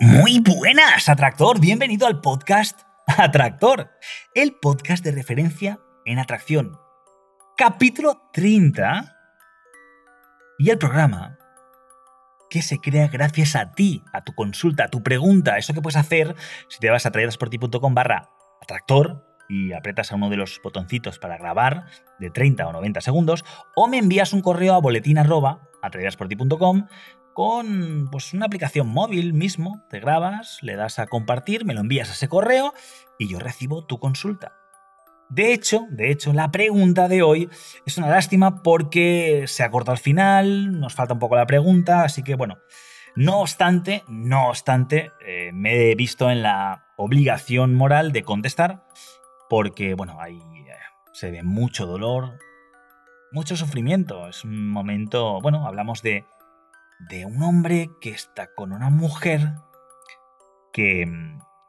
Muy buenas, Atractor. Bienvenido al podcast Atractor, el podcast de referencia en atracción. Capítulo 30 y el programa que se crea gracias a ti, a tu consulta, a tu pregunta, eso que puedes hacer si te vas a traídasporti.com barra atractor y apretas a uno de los botoncitos para grabar de 30 o 90 segundos, o me envías un correo a boletín arroba con pues, una aplicación móvil mismo, te grabas, le das a compartir, me lo envías a ese correo y yo recibo tu consulta. De hecho, de hecho, la pregunta de hoy es una lástima porque se ha cortado al final, nos falta un poco la pregunta, así que bueno, no obstante, no obstante, eh, me he visto en la obligación moral de contestar porque, bueno, ahí eh, se ve mucho dolor, mucho sufrimiento. Es un momento, bueno, hablamos de, de un hombre que está con una mujer que,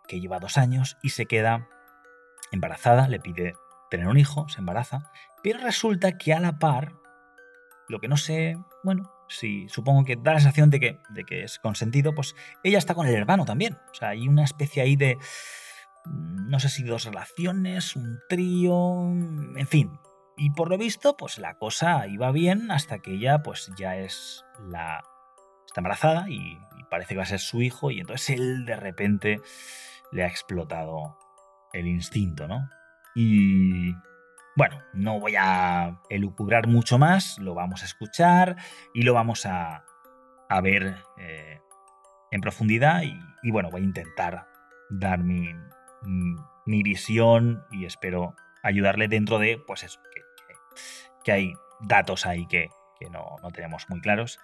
que lleva dos años y se queda embarazada, le pide tener un hijo, se embaraza, pero resulta que a la par, lo que no sé, bueno, si supongo que da la sensación de que, de que es consentido, pues ella está con el hermano también. O sea, hay una especie ahí de, no sé si dos relaciones, un trío, en fin. Y por lo visto, pues la cosa iba bien hasta que ella, pues ya es la... está embarazada y, parece que va a ser su hijo y entonces él de repente le ha explotado el instinto, ¿no? Y bueno, no voy a elucubrar mucho más, lo vamos a escuchar y lo vamos a, a ver eh, en profundidad y, bueno, voy a intentar dar mi, mi, visión y espero ayudarle dentro de, pues eso, que, que, que hay datos ahí que, que no, no, tenemos muy claros.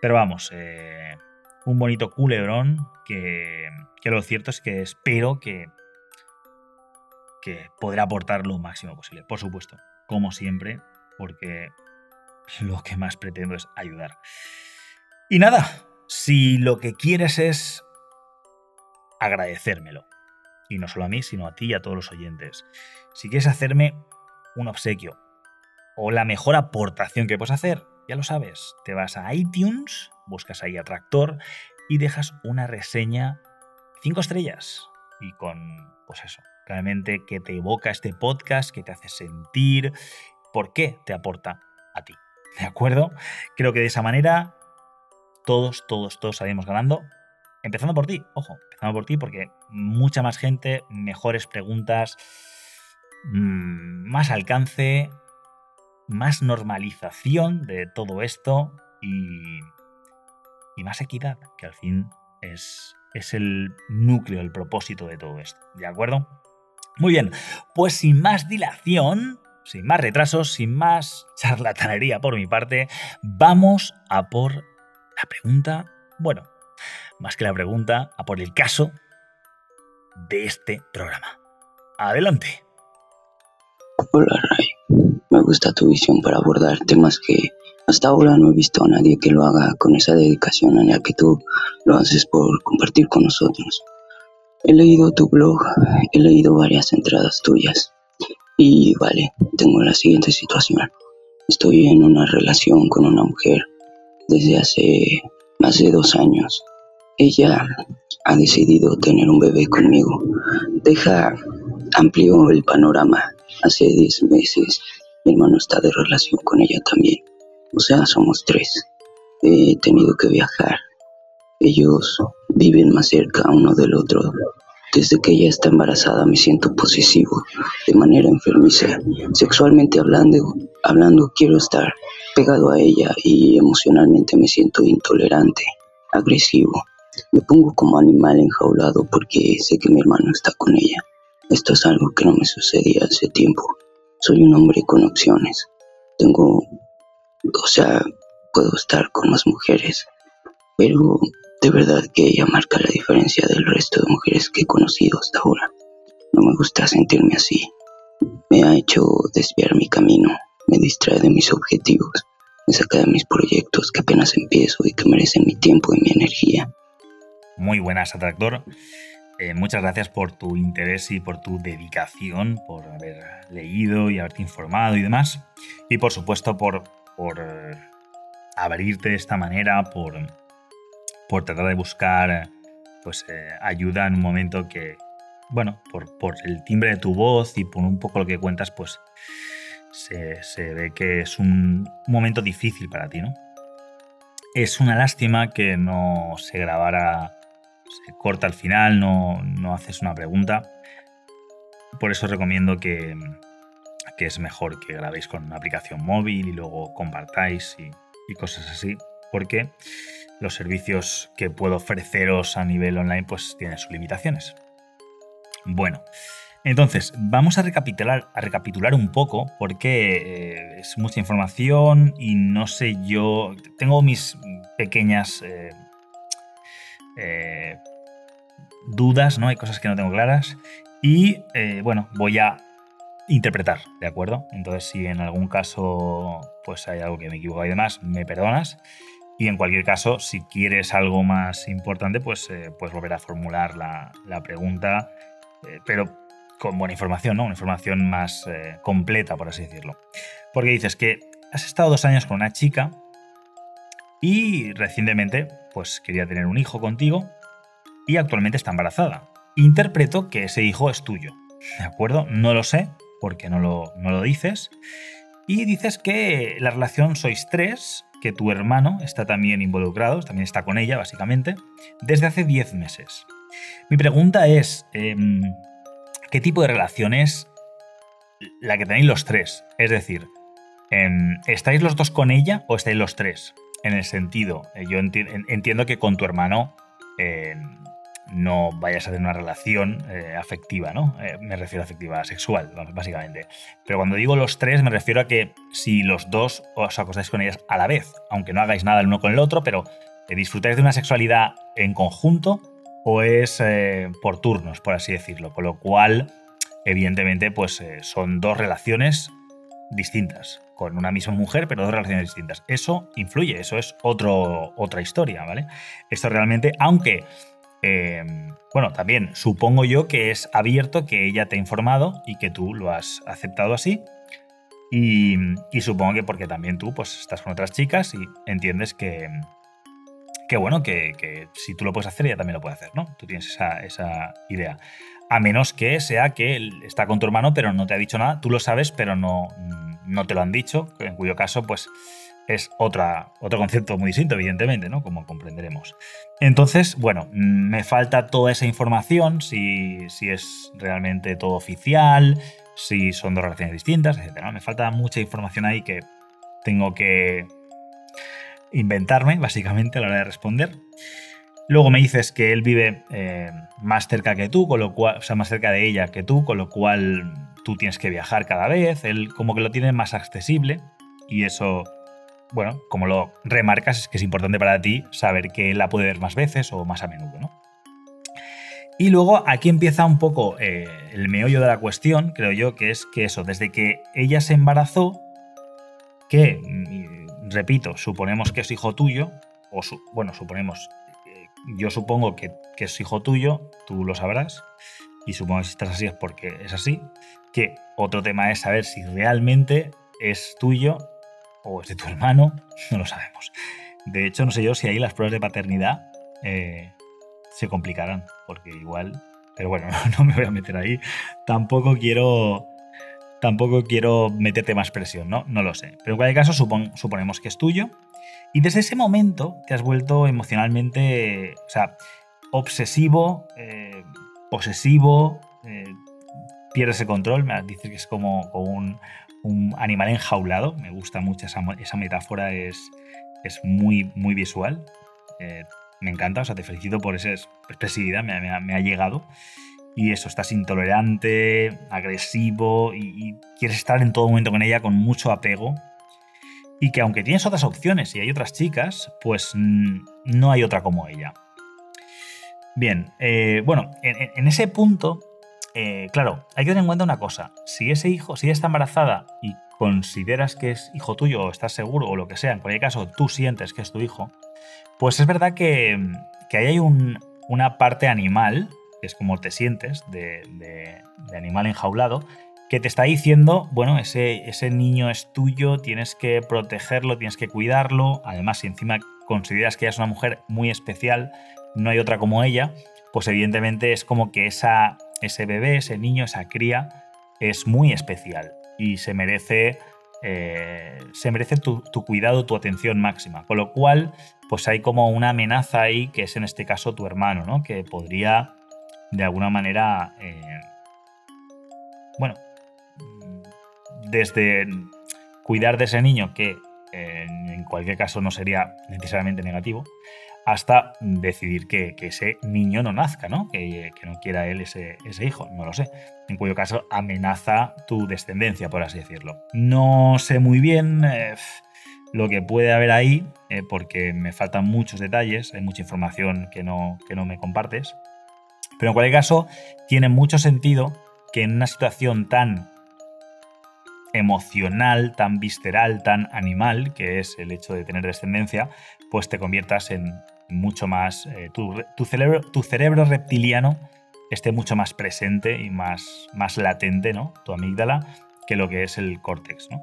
Pero vamos, eh, un bonito culebrón que, que lo cierto es que espero que que podrá aportar lo máximo posible. Por supuesto, como siempre, porque lo que más pretendo es ayudar. Y nada, si lo que quieres es agradecérmelo, y no solo a mí, sino a ti y a todos los oyentes, si quieres hacerme un obsequio o la mejor aportación que puedes hacer, ya lo sabes, te vas a iTunes, buscas ahí Atractor y dejas una reseña 5 estrellas y con, pues eso, realmente que te evoca este podcast, que te hace sentir, por qué te aporta a ti. ¿De acuerdo? Creo que de esa manera todos, todos, todos salimos ganando. Empezando por ti, ojo, empezando por ti porque mucha más gente, mejores preguntas, mmm, más alcance, más normalización de todo esto y, y más equidad, que al fin es, es el núcleo, el propósito de todo esto. ¿De acuerdo? Muy bien, pues sin más dilación, sin más retrasos, sin más charlatanería por mi parte, vamos a por la pregunta, bueno, más que la pregunta, a por el caso de este programa. Adelante. Hola Ray, gusta tu visión para abordar temas que hasta ahora no he visto a nadie que lo haga con esa dedicación en la que tú lo haces por compartir con nosotros. He leído tu blog, he leído varias entradas tuyas. Y vale, tengo la siguiente situación. Estoy en una relación con una mujer desde hace más de dos años. Ella ha decidido tener un bebé conmigo. Deja amplio el panorama. Hace diez meses mi hermano está de relación con ella también. O sea, somos tres. He tenido que viajar ellos viven más cerca uno del otro. Desde que ella está embarazada me siento posesivo, de manera enfermiza. Sexualmente hablando, hablando quiero estar pegado a ella y emocionalmente me siento intolerante, agresivo. Me pongo como animal enjaulado porque sé que mi hermano está con ella. Esto es algo que no me sucedía hace tiempo. Soy un hombre con opciones. Tengo, o sea, puedo estar con más mujeres pero de verdad que ella marca la diferencia del resto de mujeres que he conocido hasta ahora. No me gusta sentirme así. Me ha hecho desviar mi camino, me distrae de mis objetivos, me saca de mis proyectos que apenas empiezo y que merecen mi tiempo y mi energía. Muy buenas, Atractor. Eh, muchas gracias por tu interés y por tu dedicación, por haber leído y haberte informado y demás. Y por supuesto por, por abrirte de esta manera, por por tratar de buscar pues, eh, ayuda en un momento que, bueno, por, por, el timbre de tu voz y por un poco lo que cuentas, pues se, se ve que es un momento difícil para ti, ¿no? Es una lástima que no se grabara, se corta al final, no, no haces una pregunta. Por eso recomiendo que, que, es mejor que grabéis con una aplicación móvil y luego compartáis y, y cosas así. Porque los servicios que puedo ofreceros a nivel online pues tienen sus limitaciones. Bueno, entonces vamos a recapitular, a recapitular un poco porque eh, es mucha información y no sé yo, tengo mis pequeñas eh, eh, dudas, ¿no? Hay cosas que no tengo claras y bueno, voy a interpretar, ¿de acuerdo? Entonces si en algún caso pues hay algo que me equivoco y demás, me perdonas y en cualquier caso, si quieres algo más importante, pues eh, puedes volver a formular la, pregunta, eh, pero con buena información, ¿no? Una información más eh, completa, por así decirlo. Porque dices que has estado dos años con una chica y recientemente, pues quería tener un hijo contigo y actualmente está embarazada. Interpreto que ese hijo es tuyo, ¿de acuerdo? No lo sé, porque no lo, no lo dices. Y dices que la relación sois tres que tu hermano está también involucrado, también está con ella, básicamente, desde hace 10 meses. Mi pregunta es, em, ¿qué tipo de relación es la que tenéis los tres? Es decir, em, ¿estáis los dos con ella o estáis los tres? En el sentido, eh, yo entiendo que con tu hermano em, no vayas a tener una relación eh, afectiva, ¿no? Eh, me refiero a afectiva sexual, básicamente. Pero cuando digo los tres, me refiero a que si los dos os acostáis con ellas a la vez, aunque no hagáis nada el uno con el otro, pero disfrutáis de una sexualidad en conjunto o es eh, por turnos, por así decirlo. Con lo cual, evidentemente, pues son dos relaciones distintas, con una misma mujer, pero dos relaciones distintas. Eso influye, eso es otro, otra historia, ¿vale? Esto realmente, aunque Em, bueno, también supongo yo que es abierto, que ella te ha informado y que tú lo has aceptado así. Y, supongo que porque también tú pues estás con otras chicas y entiendes que, que bueno, que, si tú lo puedes hacer, ella también lo puede hacer, ¿no? Tú tienes esa, esa idea. A menos que sea que él está con tu hermano, pero no te ha dicho nada, tú lo sabes, pero no, no te lo han dicho, en cuyo caso, pues es otra, otro concepto muy distinto, evidentemente, ¿no? Como comprenderemos. Entonces, bueno, me falta toda esa información, si, si es realmente todo oficial, si son dos relaciones distintas, etc. Me falta mucha información ahí que tengo que inventarme, básicamente, a la hora de responder. Luego me dices que él vive eh, más cerca que tú, con lo cual, o sea, más cerca de ella que tú, con lo cual tú tienes que viajar cada vez. Él como que lo tiene más accesible y eso bueno, como lo remarcas, es que es importante para ti saber que la puede ver más veces o más a menudo, ¿no? Y luego aquí empieza un poco eh, el meollo de la cuestión, creo yo, que es que eso, desde que ella se embarazó, que, repito, suponemos que es hijo tuyo, o bueno, suponemos, eh, yo supongo que, que, es hijo tuyo, tú lo sabrás, y supongo que si estás así es porque es así, que otro tema es saber si realmente es tuyo o es de tu hermano, no lo sabemos. De hecho, no sé yo si ahí las pruebas de paternidad eh, se complicarán, porque igual, pero bueno, no, me voy a meter ahí. Tampoco quiero, tampoco quiero meterte más presión, ¿no? No lo sé. Pero en cualquier caso, suponemos que es tuyo. Y desde ese momento te has vuelto emocionalmente, o sea, obsesivo, eh, posesivo, eh, pierdes el control, me dices que es como, un, animal enjaulado. Me gusta mucho esa, metáfora, es, muy, visual. Eh, me encanta, o sea, te felicito por esa expresividad, me, ha llegado. Y eso, estás intolerante, agresivo y, quieres estar en todo momento con ella con mucho apego. y que aunque tienes otras opciones y hay otras chicas, pues no hay otra como ella. Bien, eh, bueno, en, ese punto, eh, claro, hay que tener en cuenta una cosa. Si ese hijo, si ella está embarazada y consideras que es hijo tuyo o estás seguro o lo que sea, en cualquier caso tú sientes que es tu hijo, pues es verdad que, que ahí hay una parte animal, que es como te sientes, de, animal enjaulado, que te está diciendo, bueno, ese, ese niño es tuyo, tienes que protegerlo, tienes que cuidarlo, además si encima consideras que ella es una mujer muy especial, no hay otra como ella, pues evidentemente es como que esa, ese bebé, ese niño, esa cría es muy especial y se merece, eh, se merece tu, cuidado, tu atención máxima. Con lo cual, pues hay como una amenaza ahí, que es en este caso tu hermano, ¿no? Que podría, de alguna manera, eh, bueno, desde cuidar de ese niño, que en cualquier caso no sería necesariamente negativo, hasta decidir que, ese niño no nazca, ¿no? Que, no quiera él ese, hijo, no lo sé. En cuyo caso amenaza tu descendencia, por así decirlo. No sé muy bien eh, lo que puede haber ahí, eh, porque me faltan muchos detalles, hay mucha información que no, que no me compartes. Pero en cualquier caso, tiene mucho sentido que en una situación tan emocional, tan visceral, tan animal, que es el hecho de tener descendencia, pues te conviertas en, mucho más, eh, tu, cerebro, tu cerebro reptiliano esté mucho más presente y más, más latente, ¿no? Tu amígdala, que lo que es el córtex, ¿no?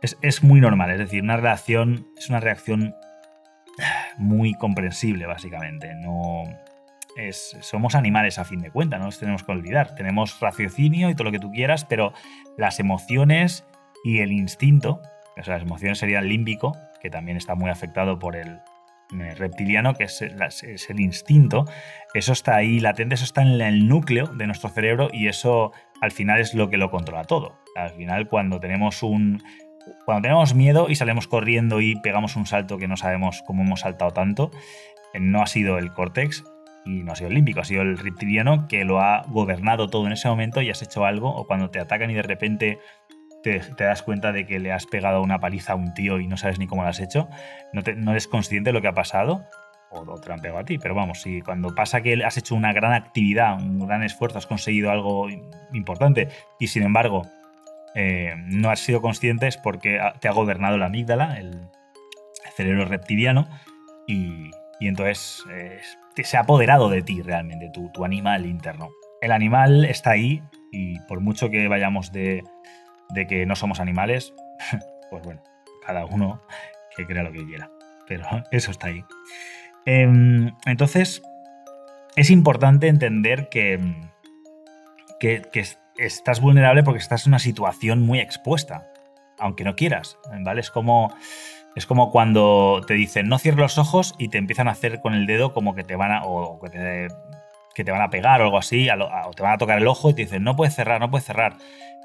Es, muy normal, es decir, una reacción, es una reacción muy comprensible, básicamente. No, es, somos animales a fin de cuentas, no nos tenemos que olvidar. Tenemos raciocinio y todo lo que tú quieras, pero las emociones y el instinto, o sea, las emociones serían límbico, que también está muy afectado por el, reptiliano, que es, el instinto, eso está ahí latente, eso está en el núcleo de nuestro cerebro y eso al final es lo que lo controla todo. Al final cuando tenemos un... Cuando tenemos miedo y salimos corriendo y pegamos un salto que no sabemos cómo hemos saltado tanto, eh, no ha sido el córtex y no ha sido el límbico, ha sido el reptiliano que lo ha gobernado todo en ese momento y has hecho algo, o cuando te atacan y de repente te, das cuenta de que le has pegado una paliza a un tío y no sabes ni cómo lo has hecho, no, eres consciente de lo que ha pasado, o, te lo han pegado a ti, pero vamos, si cuando pasa que has hecho una gran actividad, un gran esfuerzo, has conseguido algo importante y sin embargo eh, no has sido consciente es porque te ha gobernado la amígdala, el, cerebro reptiliano, y, entonces se ha apoderado de ti realmente, tu animal interno. El animal está ahí y por mucho que vayamos de, de que no somos animales, pues bueno, cada uno que crea lo que quiera. Pero eso está ahí. Em, entonces, es importante entender que, que, estás vulnerable porque estás en una situación muy expuesta, aunque no quieras, ¿vale? Es como, es como cuando te dicen no cierres los ojos y te empiezan a hacer con el dedo como que te van a, o que te, que te van a pegar o algo así, o te van a tocar el ojo y te dicen no puedes cerrar, no puedes cerrar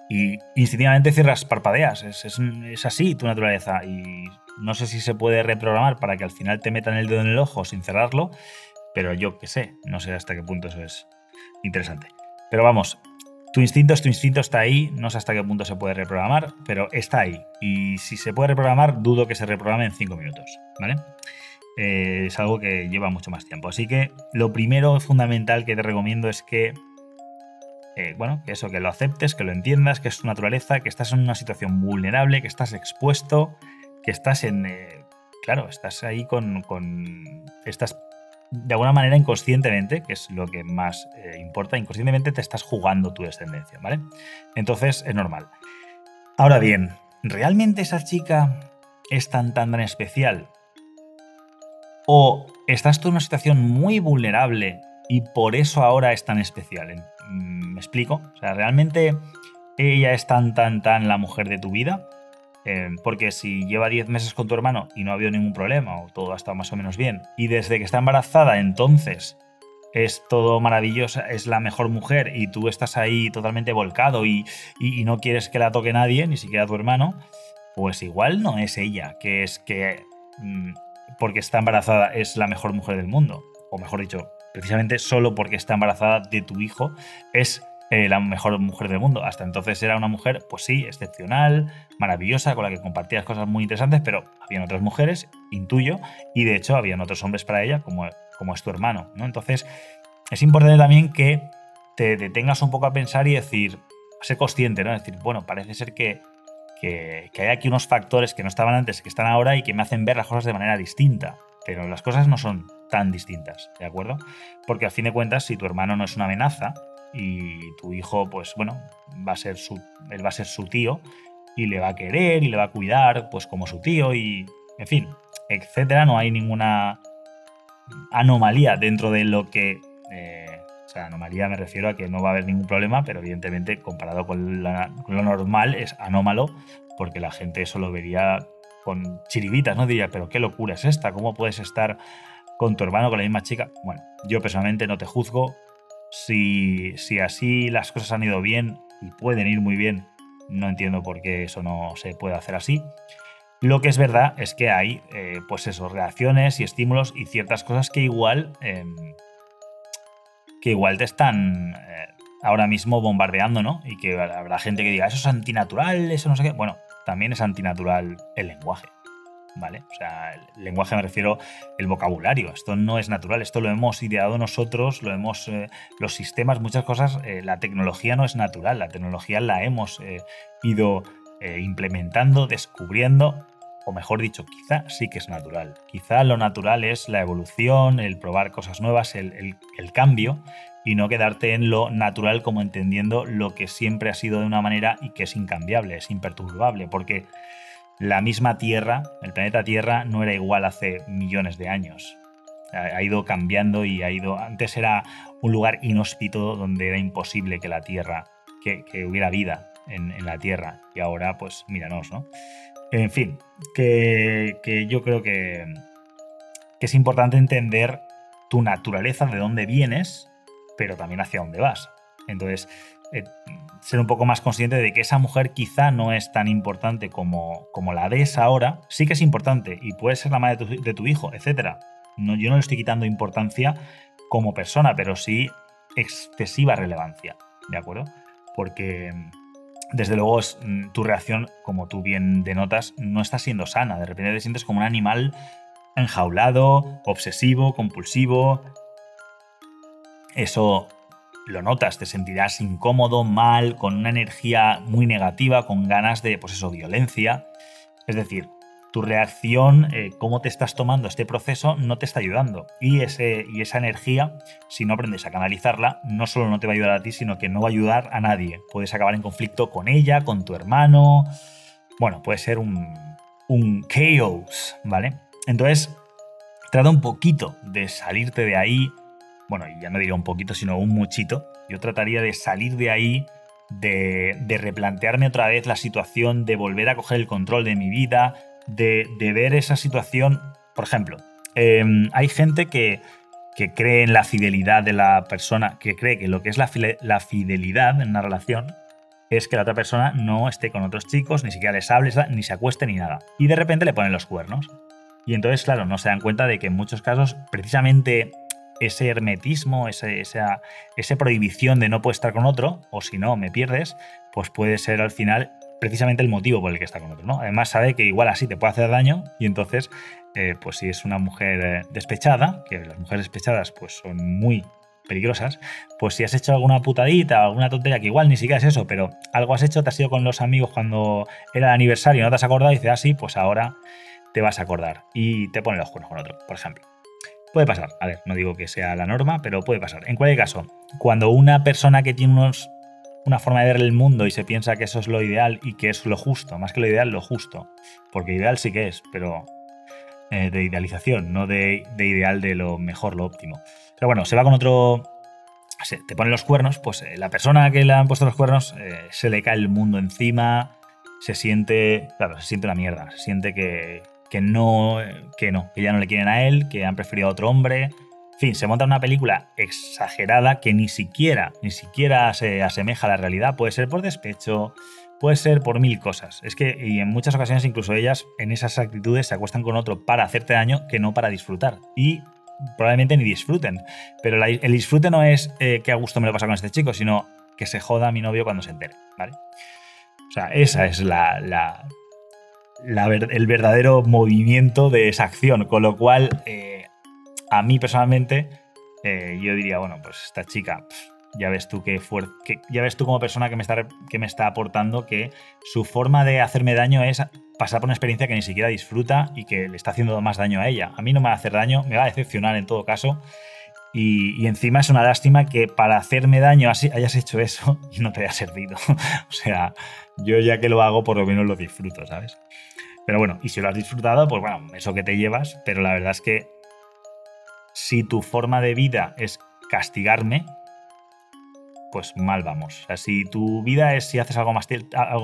y instintivamente cierras, parpadeas. Es, así tu naturaleza. Y no sé si se puede reprogramar para que al final te metan el dedo en el ojo sin cerrarlo, pero yo qué sé, no sé hasta qué punto eso es interesante. Pero vamos, tu instinto es tu instinto, está ahí, no sé hasta qué punto se puede reprogramar, pero está ahí. Y si se puede reprogramar, dudo que se reprograme en 5 minutos, ¿vale? Eh, es algo que lleva mucho más tiempo. Así que lo primero fundamental que te recomiendo es que eh, bueno, eso, que lo aceptes, que lo entiendas, que es tu naturaleza, que estás en una situación vulnerable, que estás expuesto, que estás en... Eh, claro, estás ahí con, Estás de alguna manera inconscientemente, que es lo que más eh, importa, inconscientemente te estás jugando tu descendencia, ¿vale? Entonces es normal. Ahora bien, ¿realmente esa chica es tan tan tan especial? ¿O estás tú en una situación muy vulnerable y por eso ahora es tan especial? Mm, ¿Me explico? O sea, realmente ella es tan, tan, tan la mujer de tu vida. Eh, porque si lleva 10 meses con tu hermano y no ha habido ningún problema, o todo ha estado más o menos bien, y desde que está embarazada, entonces es todo maravilloso, es la mejor mujer, y tú estás ahí totalmente volcado y, no quieres que la toque nadie, ni siquiera tu hermano, pues igual no es ella, que es que mm, porque está embarazada es la mejor mujer del mundo, o mejor dicho, precisamente solo porque está embarazada de tu hijo, es eh, la mejor mujer del mundo. Hasta entonces era una mujer, pues sí, excepcional, maravillosa, con la que compartías cosas muy interesantes, pero habían otras mujeres, intuyo, y de hecho habían otros hombres para ella, como, como es tu hermano, ¿no? Entonces, es importante también que te detengas un poco a pensar y decir, ser consciente, ¿no? Decir, bueno, parece ser que, que, que hay aquí unos factores que no estaban antes, que están ahora y que me hacen ver las cosas de manera distinta. Pero las cosas no son tan distintas, ¿de acuerdo? Porque al fin de cuentas, si tu hermano no es una amenaza y tu hijo, pues bueno, va a ser su, él va a ser su tío y le va a querer y le va a cuidar, pues como su tío y, en fin, etcétera, no hay ninguna anomalía dentro de lo que... Eh, o sea, anomalía me refiero a que no va a haber ningún problema, pero evidentemente comparado con, con lo normal es anómalo porque la gente eso lo vería con chiribitas, ¿no? Diría, pero qué locura es esta, ¿cómo puedes estar con tu hermano, con la misma chica? Bueno, yo personalmente no te juzgo. Si, si así las cosas han ido bien y pueden ir muy bien, no entiendo por qué eso no se puede hacer así. Lo que es verdad es que hay, eh, pues eso, reacciones y estímulos y ciertas cosas que igual, eh, que igual te están eh, ahora mismo bombardeando, ¿no? Y que habrá gente que diga, eso es antinatural, eso no sé qué. Bueno, también es antinatural el lenguaje. ¿Vale? O sea, el lenguaje me refiero el vocabulario. Esto no es natural, esto lo hemos ideado nosotros, lo hemos. Eh, los sistemas, muchas cosas, eh, la tecnología no es natural, la tecnología la hemos eh, ido implementando, descubriendo, o mejor dicho, quizá sí que es natural. Quizá lo natural es la evolución, el probar cosas nuevas, el, el cambio, y no quedarte en lo natural como entendiendo lo que siempre ha sido de una manera y que es incambiable, es imperturbable, porque la misma Tierra, el planeta Tierra, no era igual hace millones de años. Ha ido cambiando y ha ido. Antes era un lugar inhóspito donde era imposible que la Tierra, que, hubiera vida en, la Tierra. Y ahora, pues, míranos, ¿no? En fin, que, que yo creo que, que es importante entender tu naturaleza, de dónde vienes pero también hacia dónde vas. Entonces, eh, ser un poco más consciente de que esa mujer quizá no es tan importante como, como la ves ahora, sí que es importante y puede ser la madre de tu, hijo, etc. No, yo no le estoy quitando importancia como persona, pero sí excesiva relevancia, ¿de acuerdo? Porque desde luego mm, tu reacción, como tú bien denotas, no está siendo sana. De repente te sientes como un animal enjaulado, obsesivo, compulsivo, eso lo notas, te sentirás incómodo, mal, con una energía muy negativa, con ganas de, pues eso, violencia. Es decir, tu reacción, eh, cómo te estás tomando este proceso, no te está ayudando. Y, ese, y esa energía, si no aprendes a canalizarla, no solo no te va a ayudar a ti, sino que no va a ayudar a nadie. Puedes acabar en conflicto con ella, con tu hermano. Bueno, puede ser un, un chaos, ¿vale? Entonces, trata un poquito de salirte de ahí, bueno, y ya no diría un poquito, sino un muchito, yo trataría de salir de ahí, de, replantearme otra vez la situación, de volver a coger el control de mi vida, de, ver esa situación. Por ejemplo, em, hay gente que, cree en la fidelidad de la persona, que cree que lo que es la, la fidelidad en una relación es que la otra persona no esté con otros chicos, ni siquiera les hable, ni se acueste ni nada. Y de repente le ponen los cuernos. Y entonces, claro, no se dan cuenta de que en muchos casos, precisamente ese hermetismo, ese, esa, prohibición de no puedes estar con otro, o si no, me pierdes, pues puede ser al final precisamente el motivo por el que está con otro. ¿no? Además sabe que igual así te puede hacer daño y entonces, eh, pues si es una mujer eh, despechada, que las mujeres despechadas pues son muy peligrosas, pues si has hecho alguna putadita, alguna tontería, que igual ni siquiera es eso, pero algo has hecho, te has ido con los amigos cuando era el aniversario no te has acordado y dices, ah, sí, pues ahora te vas a acordar y te pone los cuernos con otro, por ejemplo. Puede pasar, a ver, no digo que sea la norma, pero puede pasar. En cualquier caso, cuando una persona que tiene unos, una forma de ver el mundo y se piensa que eso es lo ideal y que es lo justo, más que lo ideal, lo justo, porque ideal sí que es, pero eh, de idealización, no de, ideal de lo mejor, lo óptimo. Pero bueno, se va con otro, se, te pone los cuernos, pues eh, la persona que le han puesto los cuernos eh, se le cae el mundo encima, se siente, claro, se siente una mierda, se siente que, que no, que no, que ya no le quieren a él, que han preferido a otro hombre. En fin, se monta una película exagerada que ni siquiera, ni siquiera se asemeja a la realidad. Puede ser por despecho, puede ser por mil cosas. Es que, y en muchas ocasiones, incluso ellas en esas actitudes se acuestan con otro para hacerte daño que no para disfrutar. Y probablemente ni disfruten. Pero el disfrute no es eh, que a gusto me lo pasa con este chico, sino que se joda a mi novio cuando se entere, ¿vale? O sea, esa es la, la, el verdadero movimiento de esa acción, con lo cual eh, a mí personalmente eh, yo diría, bueno, pues esta chica, ya ves tú qué que ya ves tú como persona que me, está, que me está aportando que su forma de hacerme daño es pasar por una experiencia que ni siquiera disfruta y que le está haciendo más daño a ella. A mí no me va a hacer daño, me va a decepcionar en todo caso. Y, encima es una lástima que para hacerme daño hayas hecho eso y no te haya servido. o sea, yo ya que lo hago, por lo menos lo disfruto, ¿sabes? Pero bueno, y si lo has disfrutado, pues bueno, eso que te llevas, pero la verdad es que si tu forma de vida es castigarme, pues mal vamos. O sea, si tu vida es si haces algo, más,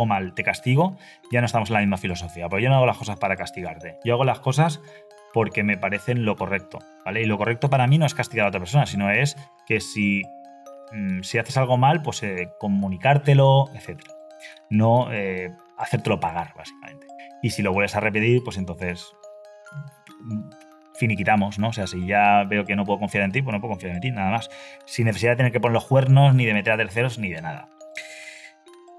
mal, te castigo, ya no estamos en la misma filosofía. Porque yo no hago las cosas para castigarte. Yo hago las cosas porque me parecen lo correcto. ¿vale? Y lo correcto para mí no es castigar a otra persona, sino es que si, mm, si haces algo mal, pues eh, comunicártelo, etc. No eh, hacértelo pagar, básicamente. Y si lo vuelves a repetir, pues entonces finiquitamos, ¿no? O sea, si ya veo que no puedo confiar en ti, pues no puedo confiar en ti, nada más. Sin necesidad de tener que poner los cuernos, ni de meter a terceros, ni de nada.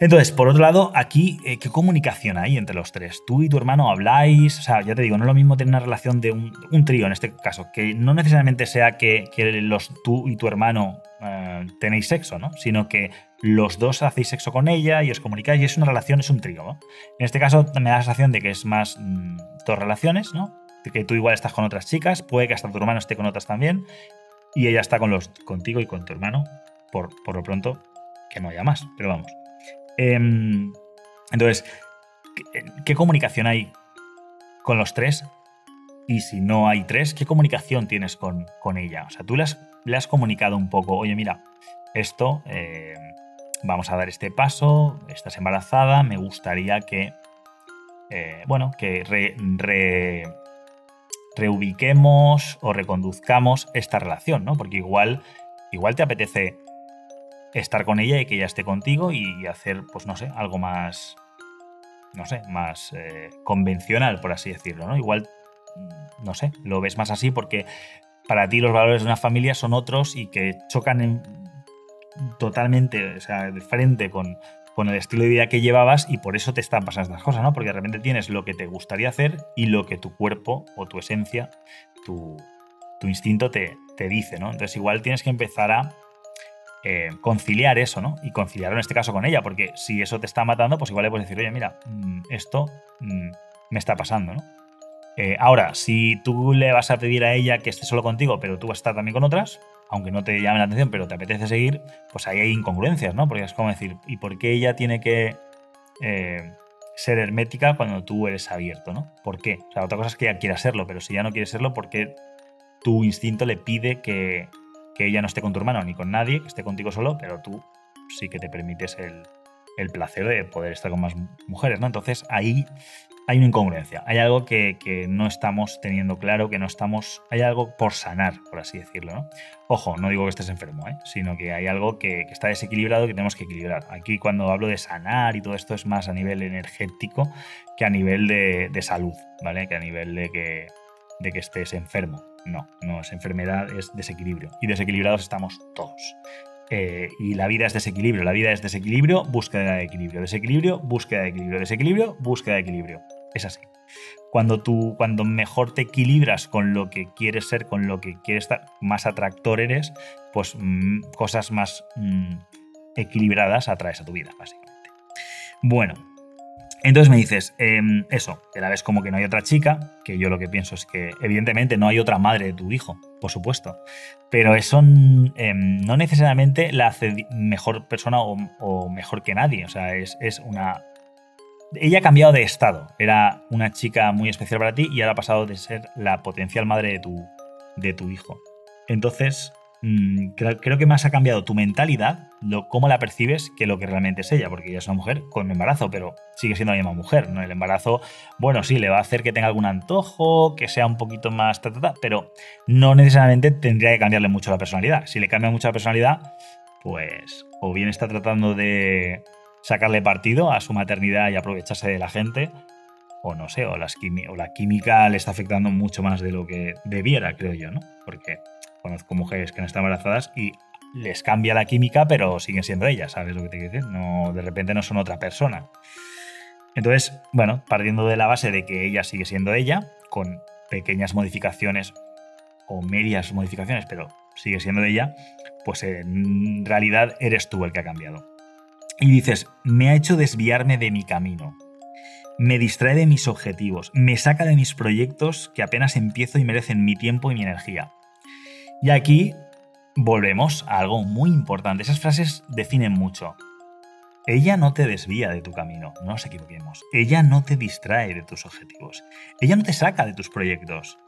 Entonces, por otro lado, aquí, eh, ¿qué comunicación hay entre los tres? Tú y tu hermano habláis, o sea, ya te digo, no es lo mismo tener una relación de un, trío en este caso, que no necesariamente sea que, los, tú y tu hermano eh, tenéis sexo, ¿no? Sino que los dos hacéis sexo con ella y os comunicáis y es una relación, es un trío, ¿no? En este caso me da la sensación de que es más mm, dos relaciones, ¿no? que tú igual estás con otras chicas, puede que hasta tu hermano esté con otras también, y ella está con los, contigo y con tu hermano, por, por lo pronto, que no haya más, pero vamos. Em, entonces, ¿qué, comunicación hay con los tres? Y si no hay tres, ¿qué comunicación tienes con, con ella? O sea, tú le has, comunicado un poco, oye, mira, esto, em, vamos a dar este paso, estás embarazada, me gustaría que, eh, bueno, que re, reubiquemos o reconduzcamos esta relación, ¿no? Porque igual, igual te apetece estar con ella y que ella esté contigo y hacer, pues no sé, algo más, no sé, más eh, convencional, por así decirlo, ¿no? Igual, mm, no sé, lo ves más así porque para ti los valores de una familia son otros y que chocan totalmente, o sea, de frente con, con el estilo de vida que llevabas y por eso te están pasando estas cosas, ¿no? Porque de repente tienes lo que te gustaría hacer y lo que tu cuerpo o tu esencia, tu, instinto te, te, dice, ¿no? Entonces igual tienes que empezar a eh, conciliar eso, ¿no? Y conciliarlo en este caso con ella, porque si eso te está matando, pues igual le puedes decir, oye, mira, mm, esto mm, me está pasando, ¿no? Eh, ahora, si tú le vas a pedir a ella que esté solo contigo, pero tú vas a estar también con otras, aunque no te llame la atención, pero te apetece seguir, pues ahí hay incongruencias, ¿no? Porque es como decir, ¿y por qué ella tiene que eh, ser hermética cuando tú eres abierto, ¿no? ¿Por qué? O sea, otra cosa es que ella quiera serlo, pero si ya no quiere serlo, ¿por qué tu instinto le pide que, que ella no esté con tu hermano ni con nadie, que esté contigo solo, pero tú sí que te permites el, el placer de poder estar con más mujeres, ¿no? Entonces ahí hay una incongruencia, hay algo que, no estamos teniendo claro, que no estamos, hay algo por sanar, por así decirlo, ¿no? Ojo, no digo que estés enfermo, ¿eh? sino que hay algo que, está desequilibrado que tenemos que equilibrar. Aquí cuando hablo de sanar y todo esto es más a nivel energético que a nivel de, salud, ¿vale? Que a nivel de que, de que estés enfermo. No, no es enfermedad, es desequilibrio. Y desequilibrados estamos todos. Eh, y la vida es desequilibrio, la vida es desequilibrio, búsqueda de equilibrio, desequilibrio, búsqueda de equilibrio, desequilibrio, búsqueda de equilibrio. Es así. Cuando tú, cuando mejor te equilibras con lo que quieres ser, con lo que quieres estar, más atractor eres, pues mm, cosas más mm, equilibradas atraes a tu vida, básicamente. Bueno, entonces me dices, em, eso, que la ves como que no hay otra chica, que yo lo que pienso es que evidentemente no hay otra madre de tu hijo, por supuesto, pero eso em, no necesariamente la hace mejor persona o, mejor que nadie, o sea, es, una... Ella ha cambiado de estado, era una chica muy especial para ti y ahora ha pasado de ser la potencial madre de tu, de tu hijo. Entonces, Mm, creo, que más ha cambiado tu mentalidad, lo, cómo la percibes, que lo que realmente es ella, porque ella es una mujer con embarazo, pero sigue siendo la misma mujer, ¿no? El embarazo, bueno, sí, le va a hacer que tenga algún antojo, que sea un poquito más pero no necesariamente tendría que cambiarle mucho la personalidad. Si le cambia mucho la personalidad, pues o bien está tratando de sacarle partido a su maternidad y aprovecharse de la gente, o no sé, o, o la química le está afectando mucho más de lo que debiera, creo yo, ¿no? Porque Conozco mujeres que han estado embarazadas y les cambia la química, pero siguen siendo ellas, ¿sabes lo que te quiero decir? No, de repente no son otra persona. Entonces, bueno, partiendo de la base de que ella sigue siendo ella, con pequeñas modificaciones o medias modificaciones, pero sigue siendo ella, pues en realidad eres tú el que ha cambiado. Y dices, me ha hecho desviarme de mi camino, me distrae de mis objetivos, me saca de mis proyectos que apenas empiezo y merecen mi tiempo y mi energía. Y aquí volvemos a algo muy importante. Esas frases definen mucho. Ella no te desvía de tu camino, no nos equivoquemos. Ella no te distrae de tus objetivos. Ella no te saca de tus proyectos.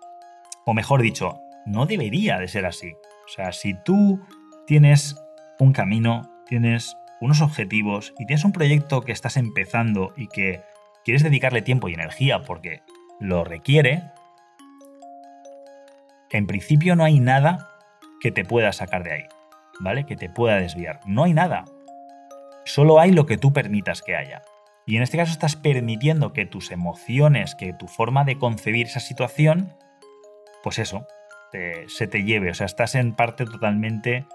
O mejor dicho, no debería de ser así. O sea, si tú tienes un camino, tienes unos objetivos y tienes un proyecto que estás empezando y que quieres dedicarle tiempo y energía porque lo requiere, en principio no hay nada que te pueda sacar de ahí, ¿vale? Que te pueda desviar. No hay nada. Solo hay lo que tú permitas que haya. Y en este caso estás permitiendo que tus emociones, que tu forma de concebir esa situación, pues eso, se te lleve. O sea, estás en parte totalmente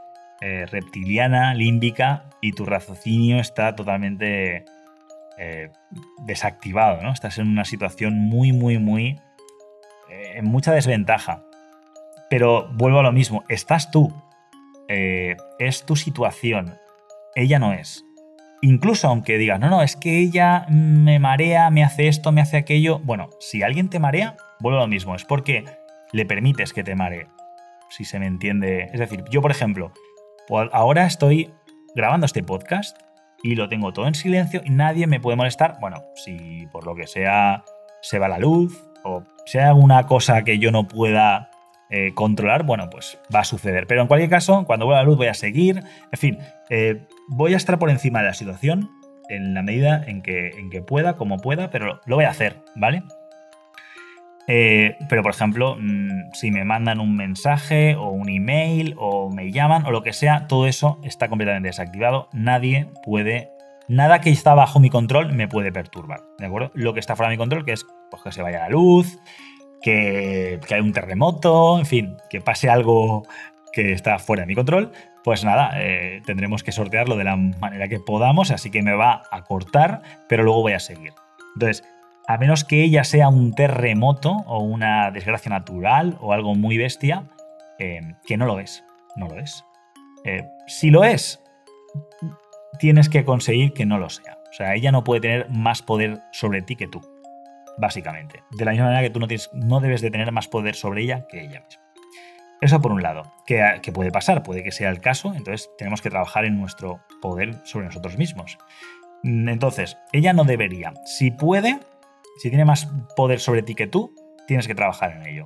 eh, reptiliana, límbica, y tu raciocinio está totalmente eh, desactivado, ¿no? Estás en una situación muy, muy, muy... Eh, en mucha desventaja. Pero vuelvo a lo mismo, estás tú. es tu situación. Ella no es. Incluso aunque digas, no, no, es que ella me marea, me hace esto, me hace aquello. Bueno, si alguien te marea, vuelvo a lo mismo. Es porque le permites que te maree. Si se me entiende. Es decir, yo, por ejemplo, ahora estoy grabando este podcast y lo tengo todo en silencio y nadie me puede molestar. Bueno, si por lo que sea se va la luz o sea alguna cosa que yo no pueda eh, controlar, bueno, pues va a suceder. Pero en cualquier caso, cuando vuelva la luz voy a seguir. En fin, eh, voy a estar por encima de la situación en la medida en que, en que pueda, como pueda, pero lo voy a hacer, ¿vale? Eh, pero, por ejemplo, mm, si me mandan un mensaje o un email o me llaman o lo que sea, todo eso está completamente desactivado. Nadie puede, nada que está bajo mi control me puede perturbar, ¿de acuerdo? Lo que está fuera de mi control, que es pues, que se vaya la luz, que, hay un terremoto, en fin, que pase algo que está fuera de mi control, pues nada, eh, tendremos que sortearlo de la manera que podamos, así que me va a cortar, pero luego voy a seguir. Entonces, a menos que ella sea un terremoto o una desgracia natural o algo muy bestia, eh, que no lo es, no lo es. Eh, si lo es, tienes que conseguir que no lo sea. O sea, ella no puede tener más poder sobre ti que tú básicamente. De la misma manera que tú no, tienes, no debes de tener más poder sobre ella que ella misma. Eso por un lado, que, puede pasar, puede que sea el caso, entonces tenemos que trabajar en nuestro poder sobre nosotros mismos. Mm, entonces, ella no debería. Si puede, si tiene más poder sobre ti que tú, tienes que trabajar en ello.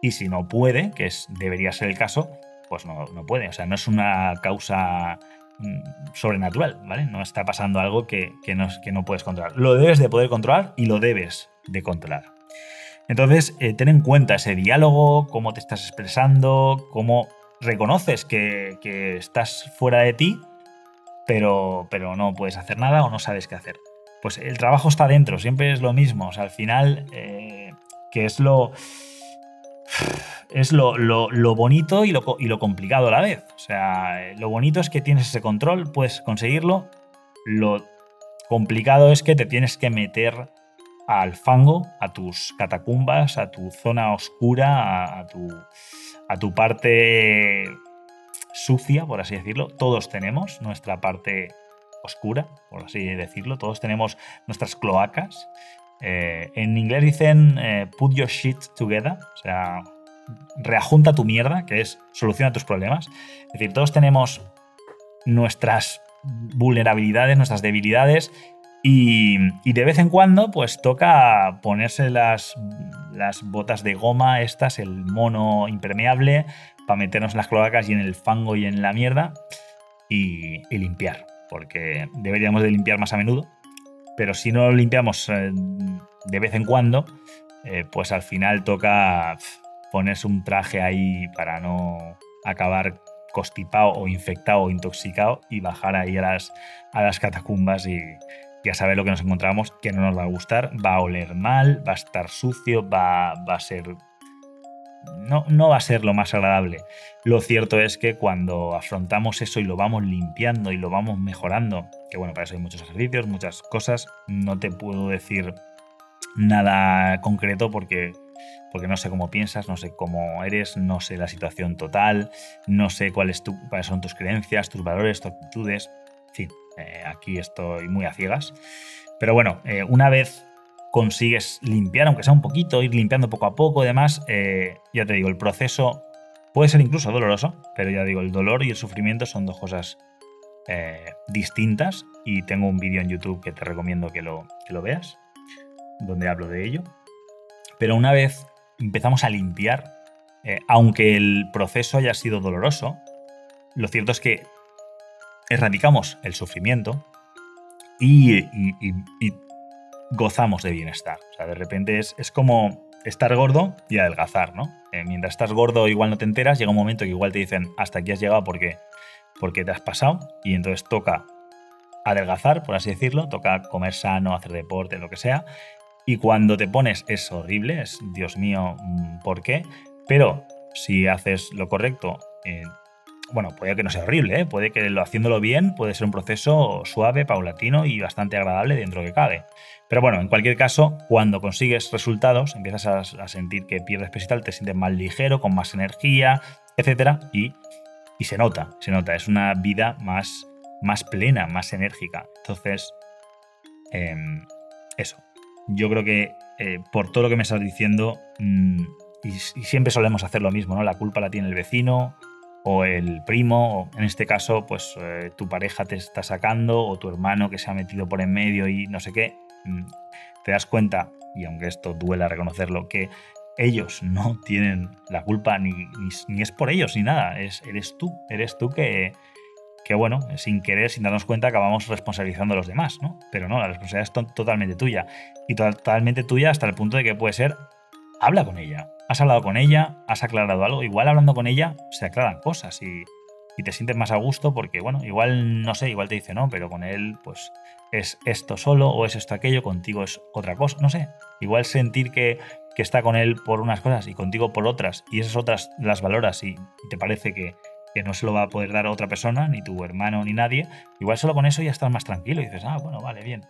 Y si no puede, que es, debería ser el caso, pues no, puede. O sea, no es una causa mm, sobrenatural, ¿vale? No está pasando algo que, no, que no puedes controlar. Lo debes de poder controlar y lo debes de controlar. Entonces, eh, ten en cuenta ese diálogo, cómo te estás expresando, cómo reconoces que, estás fuera de ti, pero, pero, no puedes hacer nada o no sabes qué hacer. Pues el trabajo está dentro, siempre es lo mismo. O sea, al final, eh, que es lo. Es lo, bonito y lo, y lo, complicado a la vez. O sea, lo bonito es que tienes ese control, puedes conseguirlo. Lo complicado es que te tienes que meter al fango, a tus catacumbas, a tu zona oscura, a, tu, a tu parte sucia, por así decirlo. Todos tenemos nuestra parte oscura, por así decirlo. Todos tenemos nuestras cloacas. Eh, en inglés dicen eh, put your shit together, o sea, reajunta tu mierda, que es soluciona tus problemas. Es decir, todos tenemos nuestras vulnerabilidades, nuestras debilidades y, de vez en cuando, pues toca ponerse las, botas de goma, estas, el mono impermeable, para meternos en las cloacas y en el fango y en la mierda y, limpiar. Porque deberíamos de limpiar más a menudo. Pero si no lo limpiamos eh, de vez en cuando, eh, pues al final toca ponerse un traje ahí para no acabar constipado o infectado o intoxicado y bajar ahí a las catacumbas y, ya sabes lo que nos encontramos, que no nos va a gustar, va a oler mal, va a estar sucio, va, va a ser no, no va a ser lo más agradable. Lo cierto es que cuando afrontamos eso y lo vamos limpiando y lo vamos mejorando, que bueno, para eso hay muchos ejercicios, muchas cosas, no te puedo decir nada concreto porque porque no sé cómo piensas, no sé cómo eres, no sé la situación total, no sé cuáles son tus creencias, tus valores, tus actitudes. En fin, eh, aquí estoy muy a ciegas. Pero bueno, eh, una vez consigues limpiar, aunque sea un poquito, ir limpiando poco a poco y demás, eh, ya te digo, el proceso puede ser incluso doloroso, pero ya digo, el dolor y el sufrimiento son dos cosas distintas y tengo un vídeo en YouTube que te recomiendo que lo, veas, donde hablo de ello. Pero una vez empezamos a limpiar, eh, aunque el proceso haya sido doloroso, lo cierto es que erradicamos el sufrimiento y, gozamos de bienestar. O sea, de repente es, como estar gordo y adelgazar, ¿no? Eh, mientras estás gordo igual no te enteras, llega un momento que igual te dicen hasta aquí has llegado porque, porque te has pasado y entonces toca adelgazar, por así decirlo, toca comer sano, hacer deporte, lo que sea, y cuando te pones es horrible, es Dios mío, mm, ¿por qué? Pero si haces lo correcto, eh, bueno, puede que no sea horrible, ¿eh? puede que lo, haciéndolo bien puede ser un proceso suave, paulatino y bastante agradable dentro de que cabe. Pero bueno, en cualquier caso, cuando consigues resultados, empiezas a, sentir que pierdes peso y tal, te sientes más ligero, con más energía, etc. Y, y se nota, se nota, es una vida más, más plena, más enérgica. Entonces, em, eso, yo creo que eh, por todo lo que me estás diciendo, mm, y, siempre solemos hacer lo mismo, ¿no? La culpa la tiene el vecino o el primo, o en este caso, pues eh, tu pareja te está sacando o tu hermano que se ha metido por en medio y no sé qué. Mm, te das cuenta, y aunque esto duela reconocerlo, que ellos no tienen la culpa ni, ni, es por ellos ni nada, es, eres tú, eres tú que, que bueno, sin querer, sin darnos cuenta, acabamos responsabilizando a los demás, ¿no? Pero no, la responsabilidad es totalmente tuya. Y totalmente tuya hasta el punto de que puede ser, habla con ella. Has hablado con ella, has aclarado algo. Igual hablando con ella se aclaran cosas y, te sientes más a gusto porque, bueno, igual, no sé, igual te dice no, pero con él, pues es esto solo o es esto aquello, contigo es otra cosa, no sé. Igual sentir que, está con él por unas cosas y contigo por otras y esas otras las valoras y te parece que, que no se lo va a poder dar a otra persona, ni tu hermano, ni nadie, igual solo con eso ya estás más tranquilo y dices, ah, bueno, vale, bien.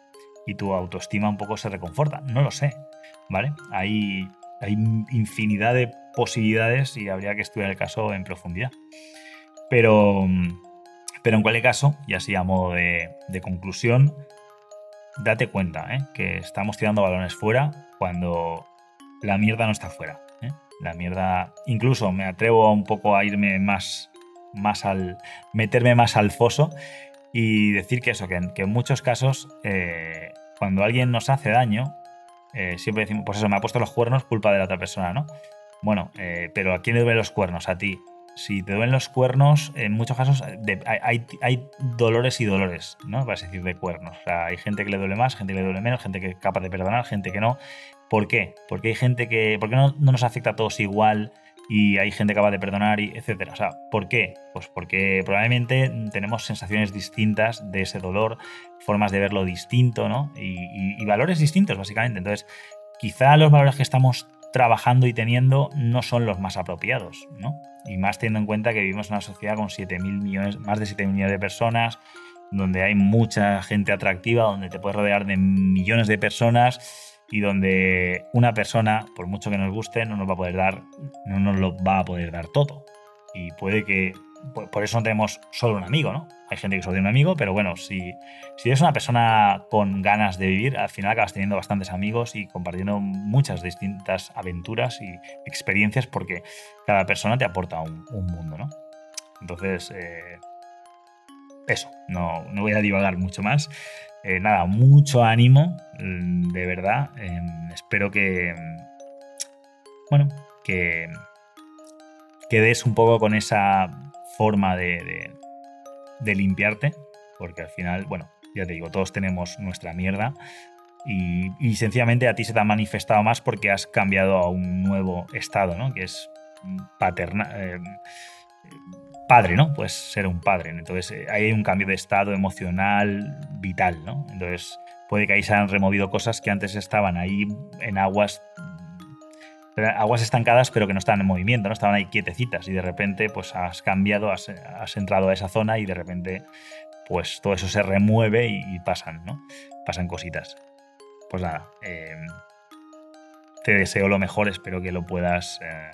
Y tu autoestima un poco se reconforta. No lo sé, ¿vale? Hay, hay infinidad de posibilidades y habría que estudiar el caso en profundidad. Pero, pero en cualquier caso, y así a modo de, conclusión, date cuenta ¿eh? que estamos tirando balones fuera cuando la mierda no está fuera. ¿eh? La mierda, incluso me atrevo un poco a irme más más al. meterme más al foso y decir que eso, que en, muchos casos, eh, cuando alguien nos hace daño, eh, siempre decimos, pues eso, me ha puesto los cuernos, culpa de la otra persona, ¿no? Bueno, eh, pero ¿a quién le duelen los cuernos? A ti. Si te duelen los cuernos, en muchos casos hay, hay, dolores y dolores, ¿no? Vas a decir de cuernos. O sea, hay gente que le duele más, gente que le duele menos, gente que es capaz de perdonar, gente que no. ¿Por qué? Porque hay gente que. ¿Por qué no nos afecta a todos igual? Y hay gente capaz de perdonar, y etcétera. O sea, ¿por qué? Pues porque probablemente tenemos sensaciones distintas de ese dolor, formas de verlo distinto, ¿no? Y, valores distintos, básicamente. Entonces, quizá los valores que estamos trabajando y teniendo no son los más apropiados, ¿no? Y más teniendo en cuenta que vivimos en una sociedad con 7 millones, más de 7 millones de personas, donde hay mucha gente atractiva, donde te puedes rodear de millones de personas y donde una persona, por mucho que nos guste, no nos va a poder dar, no nos lo va a poder dar todo. Y puede que, por eso no tenemos solo un amigo, ¿no? Hay gente que solo tiene un amigo, pero bueno, si, si eres una persona con ganas de vivir, al final acabas teniendo bastantes amigos y compartiendo muchas distintas aventuras y experiencias porque cada persona te aporta un, mundo, ¿no? Entonces, eh, eso, no, no voy a divagar mucho más. Eh, nada, mucho ánimo, mm, de verdad. Em, espero que, bueno, que, que des un poco con esa forma de, de, limpiarte, porque al final, bueno, ya te digo, todos tenemos nuestra mierda. Y, sencillamente a ti se te ha manifestado más porque has cambiado a un nuevo estado, ¿no? Que es paternal. Eh, padre, ¿no? Pues ser un padre. Entonces eh, hay un cambio de estado emocional vital, ¿no? Entonces puede que ahí se han removido cosas que antes estaban ahí en aguas aguas estancadas pero que no estaban en movimiento, no estaban ahí quietecitas y de repente pues has cambiado, has, entrado a esa zona y de repente pues todo eso se remueve y, pasan, ¿no? Pasan cositas. Pues nada, em, te deseo lo mejor, espero que lo puedas, eh,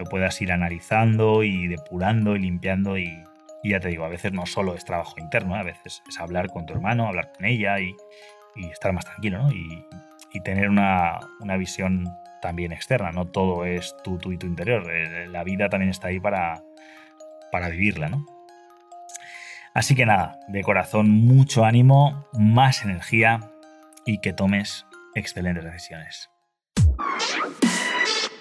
lo puedas ir analizando y depurando y limpiando y, ya te digo, a veces no solo es trabajo interno, a veces es hablar con tu hermano, hablar con ella y, estar más tranquilo, ¿no? Y, tener una, una visión también externa, no todo es tú, tú y tu interior. Eh, la vida también está ahí para, para vivirla, ¿no? Así que nada, de corazón mucho ánimo, más energía y que tomes excelentes decisiones.